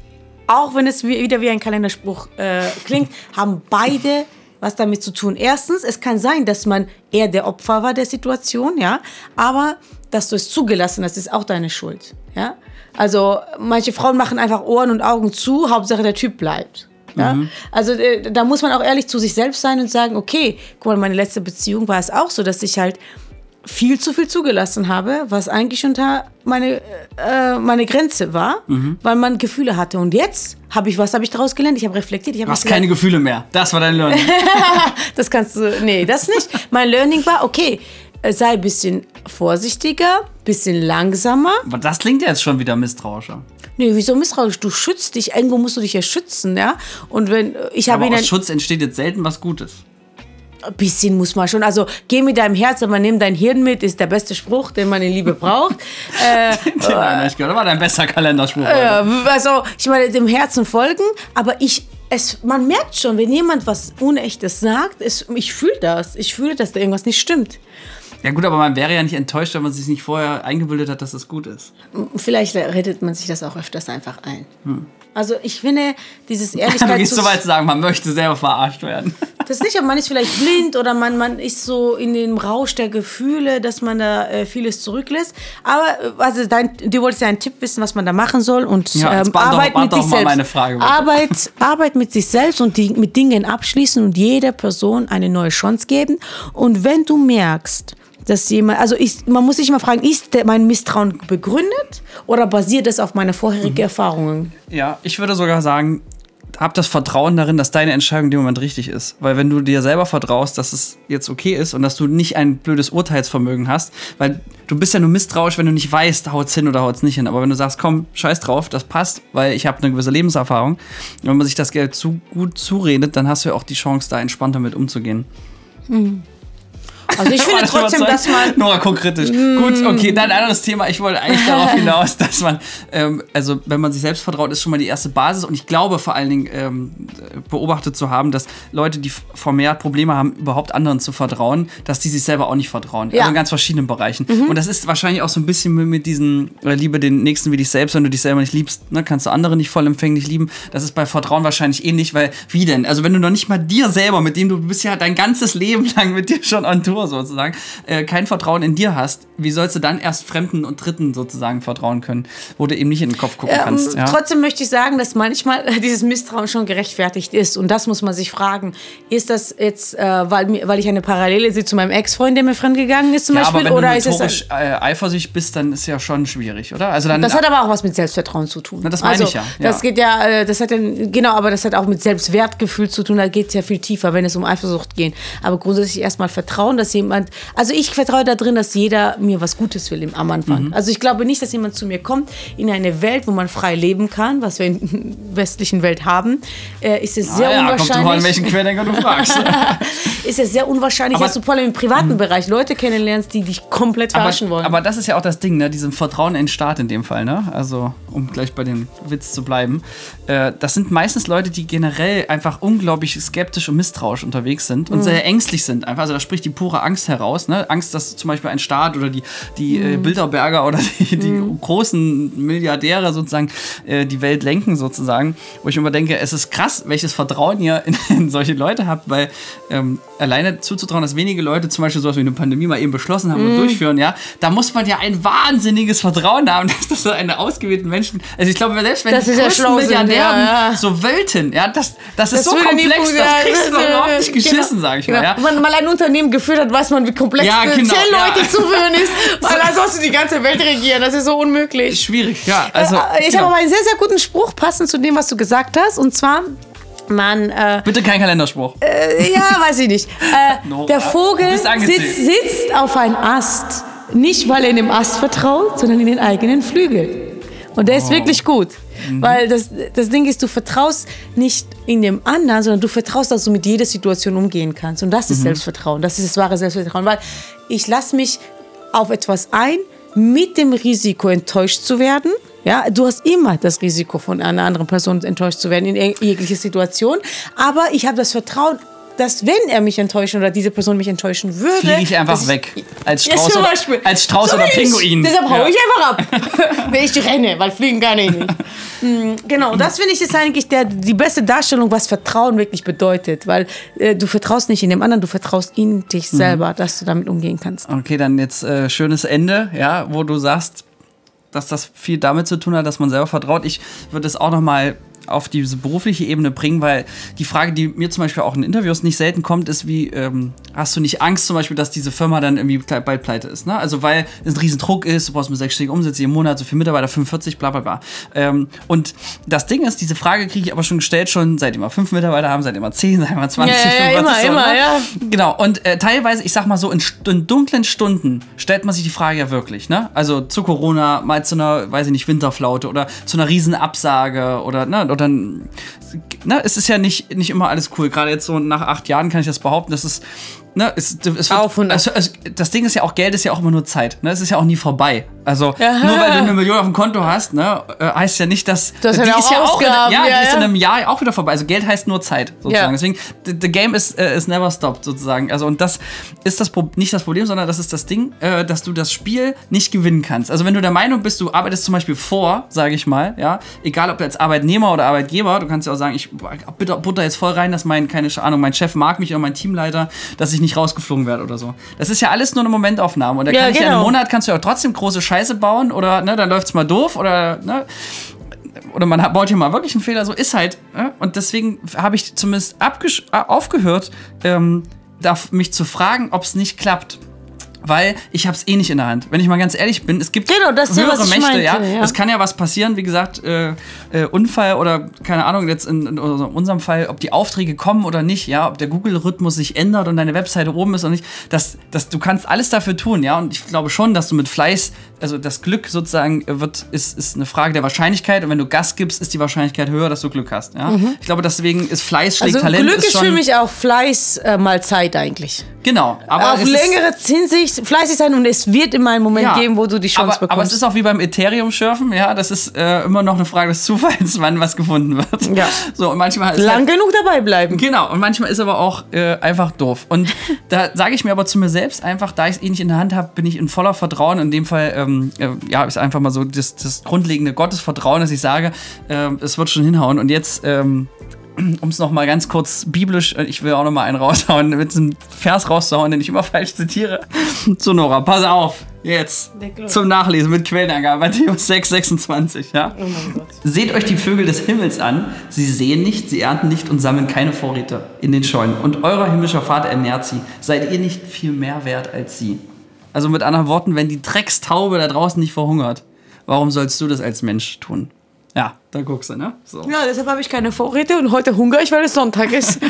auch wenn es wie, wieder wie ein Kalenderspruch äh, klingt, haben beide was damit zu tun. Erstens, es kann sein, dass man eher der Opfer war der Situation, ja, aber dass du es zugelassen hast, ist auch deine Schuld, ja. Also manche Frauen machen einfach Ohren und Augen zu, Hauptsache der Typ bleibt. Ja? Also äh, da muss man auch ehrlich zu sich selbst sein und sagen, okay, guck mal, meine letzte Beziehung war es auch so, dass ich halt viel zu viel zugelassen habe, was eigentlich unter meine, äh, meine Grenze war, weil man Gefühle hatte. Und jetzt habe ich, was habe ich daraus gelernt? Ich habe reflektiert. Ich habe Du hast keine Gefühle mehr. Das war dein Learning. das kannst du, nee, das nicht. mein Learning war, okay, äh, sei ein bisschen vorsichtiger, bisschen langsamer. Aber das klingt ja jetzt schon wieder misstrauischer. Nee, wieso misstrauisch? Du schützt dich, irgendwo musst du dich ja schützen, ja? Und wenn, ich habe Aber aus Schutz entsteht jetzt selten was Gutes. Ein bisschen muss man schon, also geh mit deinem Herz, aber nimm dein Hirn mit, ist der beste Spruch, den man in Liebe braucht. äh, Den hab ich gehört. Das war dein bester Kalenderspruch. Heute. also ich meine, dem Herzen folgen, aber ich, es, man merkt schon, wenn jemand was Unechtes sagt, es, ich fühle das. Ich fühle, dass da irgendwas nicht stimmt. Ja gut, aber man wäre ja nicht enttäuscht, wenn man sich nicht vorher eingebildet hat, dass das gut ist. Vielleicht redet man sich das auch öfters einfach ein. Also ich finde, dieses Du Ehrlichkeit gehst so weit zu sagen, man möchte selber verarscht werden. Das nicht, aber man ist vielleicht blind oder man, man ist so in dem Rausch der Gefühle, dass man da äh, vieles zurücklässt. Aber äh, also dein, du wolltest ja einen Tipp wissen, was man da machen soll und Ja, ähm, Arbeit mit sich selbst. meine Frage. Arbeit, Arbeit mit sich selbst und die, mit Dingen abschließen und jeder Person eine neue Chance geben. Und wenn du merkst, dass jemand, also ist, man muss sich immer fragen, ist mein Misstrauen begründet oder basiert es auf meine vorherigen Erfahrungen? Ja, ich würde sogar sagen, hab das Vertrauen darin, dass deine Entscheidung in dem Moment richtig ist. Weil wenn du dir selber vertraust, dass es jetzt okay ist und dass du nicht ein blödes Urteilsvermögen hast, weil du bist ja nur misstrauisch, wenn du nicht weißt, haut's hin oder haut's nicht hin. Aber wenn du sagst, komm, scheiß drauf, das passt, weil ich habe eine gewisse Lebenserfahrung, und wenn man sich das Geld zu gut zuredet, dann hast du ja auch die Chance, da entspannt damit umzugehen. Also ich finde War das trotzdem, dass man Nora guckt kritisch. Gut, okay, dann ein anderes Thema. Ich wollte eigentlich darauf hinaus, dass man, ähm, also wenn man sich selbst vertraut, ist schon mal die erste Basis. Und ich glaube vor allen Dingen ähm, beobachtet zu haben, dass Leute, die vermehrt Probleme haben, überhaupt anderen zu vertrauen, dass die sich selber auch nicht vertrauen. Ja. Also in ganz verschiedenen Bereichen. Und das ist wahrscheinlich auch so ein bisschen mit, mit diesen, äh, liebe den Nächsten wie dich selbst, wenn du dich selber nicht liebst, ne, kannst du andere nicht vollempfänglich lieben. Das ist bei Vertrauen wahrscheinlich ähnlich, weil wie denn? Also wenn du noch nicht mal dir selber, mit dem du bist ja dein ganzes Leben lang mit dir schon on Tour sozusagen, äh, kein Vertrauen in dir hast, wie sollst du dann erst Fremden und Dritten sozusagen vertrauen können, wo du eben nicht in den Kopf gucken kannst? Ähm, Ja? Trotzdem möchte ich sagen, dass manchmal dieses Misstrauen schon gerechtfertigt ist. Und das muss man sich fragen. Ist das jetzt, äh, weil, weil ich eine Parallele sehe zu meinem Ex-Freund, der mir fremdgegangen ist zum ja, Beispiel? aber wenn oder du ist äh, eifersüchtig bist, dann ist ja schon schwierig, oder? Also dann, Das hat aber auch was mit Selbstvertrauen zu tun. Na, das meine also, ich ja, Das ja. geht ja, äh, das hat ja, genau, aber das hat auch mit Selbstwertgefühl zu tun. Da geht es ja viel tiefer, wenn es um Eifersucht geht. Aber grundsätzlich erstmal Vertrauen, dass jemand, also ich vertraue da drin, dass jeder mir was Gutes will im, am Anfang. Mhm. Also ich glaube nicht, dass jemand zu mir kommt in eine Welt, wo man frei leben kann, was wir in der westlichen Welt haben, äh, ist es sehr ah, ja, kommt drauf an, unwahrscheinlich. welchen Querdenker du fragst. ist es sehr unwahrscheinlich, Aber- dass du vor allem im privaten Bereich Leute kennenlernst, die dich komplett verarschen aber, wollen. aber das ist ja auch das Ding, ne? Diesem Vertrauen in den Staat in dem Fall, ne? Also, um gleich bei dem Witz zu bleiben. Äh, das sind meistens Leute, die generell einfach unglaublich skeptisch und misstrauisch unterwegs sind Mhm. und sehr ängstlich sind. Einfach, also da spricht die pure Angst heraus, ne? Angst, dass zum Beispiel ein Staat oder die, die Mhm. äh, Bilderberger oder die, die großen Milliardäre sozusagen äh, die Welt lenken, sozusagen. Wo ich immer denke, es ist krass, welches Vertrauen ihr in, in solche Leute habt, weil ähm, alleine zuzutrauen, dass wenige Leute zum Beispiel sowas wie eine Pandemie mal eben beschlossen haben Mhm. und durchführen, ja, da muss man ja ein wahnsinniges Vertrauen haben, dass das so eine ausgewählten Menschen, also ich glaube, selbst wenn Dass die größten Milliardären ja, ja. so wollten, ja, das, das ist Das so würde nie komplex, das kriegst du doch überhaupt nicht genau. geschissen, sag ich mal, Genau. ja. Wenn man mal ein Unternehmen geführt hat, weiß man, wie komplex Ja, genau, ja. Leute zu führen ist. Weil dann sollst du die ganze Welt regieren. Das ist so unmöglich. Schwierig, ja, also. Äh, ich ja. habe aber einen sehr, sehr guten Spruch passend zu dem, was du gesagt hast. Und zwar, man, äh, Bitte kein Kalenderspruch. äh, ja, weiß ich nicht. Äh, Nora, der du Vogel sitzt, sitzt auf einem Ast. Nicht, weil er in dem Ast vertraut, sondern in den eigenen Flügel. Und der ist wirklich gut. Weil das, das Ding ist, du vertraust nicht in dem anderen, sondern du vertraust, dass du mit jeder Situation umgehen kannst. Und das ist Selbstvertrauen. Das ist das wahre Selbstvertrauen. Weil ich lasse mich auf etwas ein, mit dem Risiko enttäuscht zu werden. Ja, du hast immer das Risiko, von einer anderen Person enttäuscht zu werden in jeg- jeglicher Situation. Aber ich habe das Vertrauen, dass wenn er mich enttäuschen oder diese Person mich enttäuschen würde, Fliege ich einfach dass weg. Als Ja, Strauß, zum oder, als Strauß So oder wie ich. Pinguin. Deshalb hau Ja. ich einfach ab. nee, ich renne, weil fliegen kann ich nicht. Mm, genau, das finde ich ist eigentlich der, die beste Darstellung, was Vertrauen wirklich bedeutet. Weil äh, du vertraust nicht in dem anderen, du vertraust in dich Mhm. selber, dass du damit umgehen kannst. Okay, dann jetzt äh, schönes Ende, ja, wo du sagst, dass das viel damit zu tun hat, dass man selber vertraut. Ich würde es auch noch mal auf diese berufliche Ebene bringen, weil die Frage, die mir zum Beispiel auch in Interviews nicht selten kommt, ist wie, ähm, hast du nicht Angst zum Beispiel, dass diese Firma dann irgendwie bald pleite ist? Ne? Also weil es ein Riesendruck ist, du brauchst eine sechsstellige Umsätze im Monat, so viele Mitarbeiter, 45, bla bla bla. Ähm, und das Ding ist, diese Frage kriege ich aber schon gestellt, schon seit immer fünf Mitarbeiter haben, seit immer zehn, seit immer 20, Ja, ja, ja, 45, so, immer, immer, ne? ja. Genau, und äh, teilweise, ich sag mal so, in, in dunklen Stunden stellt man sich die Frage ja wirklich, ne? Also zu Corona, mal zu einer, weiß ich nicht, Winterflaute oder zu einer Riesenabsage oder, ne, oder ne, es ist ja nicht, nicht immer alles cool. Gerade jetzt so nach acht Jahren kann ich das behaupten, das ist, ne, es, es wird, Auf und ab. also, also, das Ding ist ja auch, Geld ist ja auch immer nur Zeit, ne? Es ist ja auch nie vorbei. Also, Ja. nur weil du eine Million auf dem Konto hast, ne, äh, heißt ja nicht, dass. Ja die auch ist ja auch, in, ja, ja, die ist ja. in einem Jahr auch wieder vorbei. Also Geld heißt nur Zeit, sozusagen. Ja. Deswegen, the, game is, äh, is never stopped, sozusagen. Also, und das ist das Pro nicht das Problem, sondern das ist das Ding, äh, dass du das Spiel nicht gewinnen kannst. Also, wenn du der Meinung bist, du arbeitest zum Beispiel vor, sage ich mal, ja, egal ob als Arbeitnehmer oder Arbeitgeber, du kannst ja auch sagen, ich bitte butter jetzt voll rein, dass mein, keine Ahnung, mein Chef mag mich oder mein Teamleiter, dass ich nicht rausgeflogen werde oder so. Das ist ja alles nur eine Momentaufnahme. Und da Ja, kann ich ja genau. im Monat kannst du ja trotzdem große Scheiße bauen oder ne, dann läuft's mal doof oder ne, oder man baut hier mal wirklich einen Fehler, so ist halt. Ne? Und deswegen habe ich zumindest äh, aufgehört, ähm, mich zu fragen, ob es nicht klappt. Weil ich habe es eh nicht in der Hand. Wenn ich mal ganz ehrlich bin, es gibt Genau, das ist ja, höhere ich Mächte, meinte, ja. ja. Es kann ja was passieren, wie gesagt, äh, äh, Unfall oder keine Ahnung, jetzt in, in unserem Fall, ob die Aufträge kommen oder nicht, ja, ob der Google-Rhythmus sich ändert und deine Webseite oben ist oder nicht. Das, das, du kannst alles dafür tun, ja. Und ich glaube schon, dass du mit Fleiß, also das Glück sozusagen wird, ist, ist eine Frage der Wahrscheinlichkeit. Und wenn du Gas gibst, ist die Wahrscheinlichkeit höher, dass du Glück hast. Ja? Ich glaube, deswegen ist Fleiß schlägt Mhm. Also Talent. Glück ist, schon, für mich auch Fleiß äh, mal Zeit eigentlich. Genau. Aber Auf ist- längere Hinsicht fleißig sein und es wird immer einen Moment Ja, geben, wo du die Chance aber, bekommst. aber es ist auch wie beim Ethereum-Schürfen, ja, das ist äh, immer noch eine Frage des Zufalls, wann was gefunden wird. Ja. So, und manchmal ist lang halt, genug dabei bleiben. Genau, und manchmal ist aber auch äh, einfach doof. Und da sage ich mir aber zu mir selbst einfach, da ich es eh nicht in der Hand habe, bin ich in voller Vertrauen. In dem Fall, ähm, äh, ja, ist einfach mal so das, das grundlegende Gottesvertrauen, dass ich sage, äh, es wird schon hinhauen. Und jetzt, ähm, um es nochmal ganz kurz biblisch, äh, ich will auch nochmal einen raushauen, mit einem Vers rauszuhauen, den ich immer falsch zitiere. Zu Nora, pass auf, jetzt zum Nachlesen mit Quellenangabe, Matthäus 6, 26, ja. Oh. Seht euch die Vögel des Himmels an. Sie sehen nicht, sie ernten nicht und sammeln keine Vorräte in den Scheunen. Und euer himmlischer Vater ernährt sie. Seid ihr nicht viel mehr wert als sie? Also mit anderen Worten, wenn die Dreckstaube da draußen nicht verhungert, warum sollst du das als Mensch tun? Ja, da guckst du, ne? So. Ja, deshalb habe ich keine Vorräte und heute hungere ich, weil es Sonntag ist.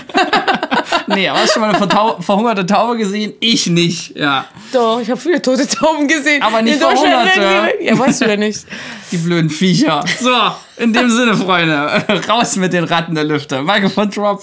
Nee, aber hast du schon mal eine verhungerte Taube gesehen? Ich nicht, ja. Doch, ich habe viele tote Tauben gesehen. Aber nicht In verhungerte. Ja, weißt du ja nicht. Die blöden Viecher. So, in dem Sinne, Freunde, raus mit den Ratten der Lüfte. Michael Drop.